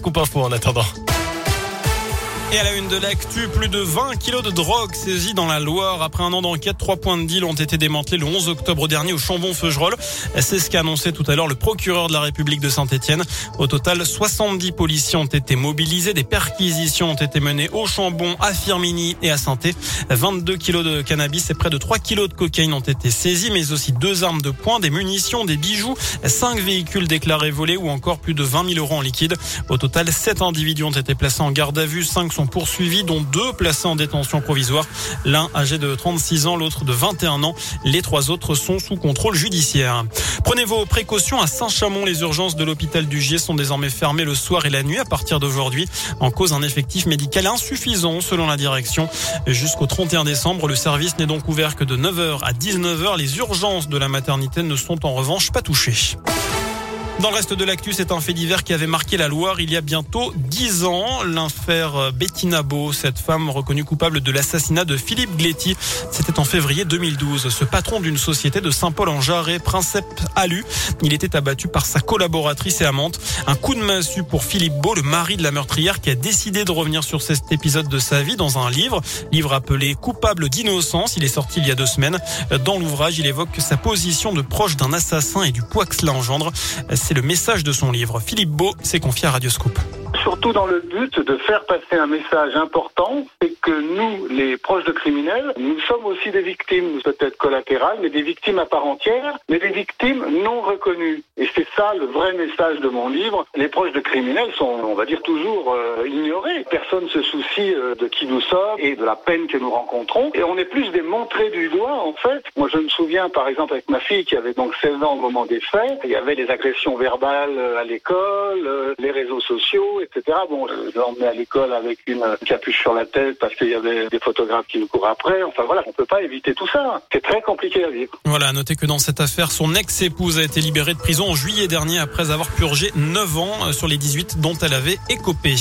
Scoop Info en attendant. Et à la une de l'actu, plus de 20 kilos de drogue saisis dans la Loire. Après un an d'enquête, trois points de deal ont été démantelés le 11 octobre dernier au Chambon-Feugerolles. C'est ce qu'a annoncé tout à l'heure le procureur de la République de Saint-Etienne. Au total, 70 policiers ont été mobilisés. Des perquisitions ont été menées au Chambon, à Firmini et à saint 22 kilos de cannabis et près de 3 kilos de cocaïne ont été saisis, mais aussi deux armes de poing, des munitions, des bijoux, cinq véhicules déclarés volés ou encore plus de 20 000 euros en liquide. Au total, sept individus ont été placés en garde à vue, poursuivis, dont deux placés en détention provisoire. L'un âgé de 36 ans, l'autre de 21 ans. Les trois autres sont sous contrôle judiciaire. Prenez vos précautions à Saint-Chamond. Les urgences de l'hôpital du Gier sont désormais fermées le soir et la nuit à partir d'aujourd'hui. En cause un effectif médical insuffisant selon la direction. Jusqu'au 31 décembre, le service n'est donc ouvert que de 9h à 19h. Les urgences de la maternité ne sont en revanche pas touchées. Dans le reste de l'actu, c'est un fait divers qui avait marqué la Loire il y a bientôt dix ans. L'affaire Bettina Beau, cette femme reconnue coupable de l'assassinat de Philippe Gletti. C'était en février 2012. Ce patron d'une société de Saint-Paul-en-Jarret, Princep Alu, il était abattu par sa collaboratrice et amante. Un coup de massue pour Philippe Beau, le mari de la meurtrière, qui a décidé de revenir sur cet épisode de sa vie dans un livre. Livre appelé Coupable d'innocence. Il est sorti il y a deux semaines. Dans l'ouvrage, il évoque sa position de proche d'un assassin et du poids que cela engendre. C'est le message de son livre. Philippe Beau s'est confié à Radioscope surtout dans le but de faire passer un message important, c'est que nous, les proches de criminels, nous sommes aussi des victimes, peut-être collatérales, mais des victimes à part entière, mais des victimes non reconnues. Et c'est ça le vrai message de mon livre. Les proches de criminels sont, on va dire, toujours euh, ignorés. Personne se soucie euh, de qui nous sommes et de la peine que nous rencontrons. Et on est plus des montrés du doigt, en fait. Moi, je me souviens, par exemple, avec ma fille qui avait donc 16 ans au moment des faits, il y avait les agressions verbales euh, à l'école, les réseaux sociaux, etc. Bon, je l'emmenais à l'école avec une capuche sur la tête parce qu'il y avait des photographes qui nous courent après. Enfin voilà, on peut pas éviter tout ça. C'est très compliqué à vivre. Voilà, à noter que dans cette affaire, son ex-épouse a été libérée de prison en juillet dernier après avoir purgé 9 ans sur les 18 dont elle avait écopé.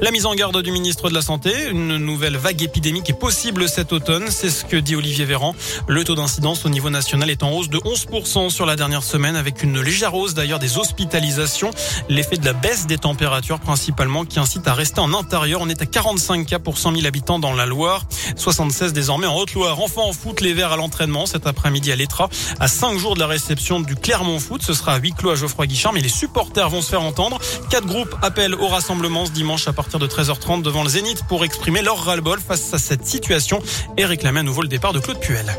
La mise en garde du ministre de la Santé, une nouvelle vague épidémique est possible cet automne, c'est ce que dit Olivier Véran. Le taux d'incidence au niveau national est en hausse de 11% sur la dernière semaine avec une légère hausse d'ailleurs des hospitalisations, l'effet de la baisse des températures principalement qui incite à rester en intérieur. On est à 45 cas pour 100 000 habitants dans la Loire, 76 désormais en Haute-Loire. Enfin en foot, les Verts à l'entraînement cet après-midi à l'Etra. À 5 jours de la réception du Clermont Foot, ce sera à huis clos à Geoffroy Guichard, mais les supporters vont se faire entendre. Quatre groupes appellent au rassemblement ce dimanche à partir de 13h30 devant le Zénith pour exprimer leur ras-le-bol face à cette situation et réclamer à nouveau le départ de Claude Puel.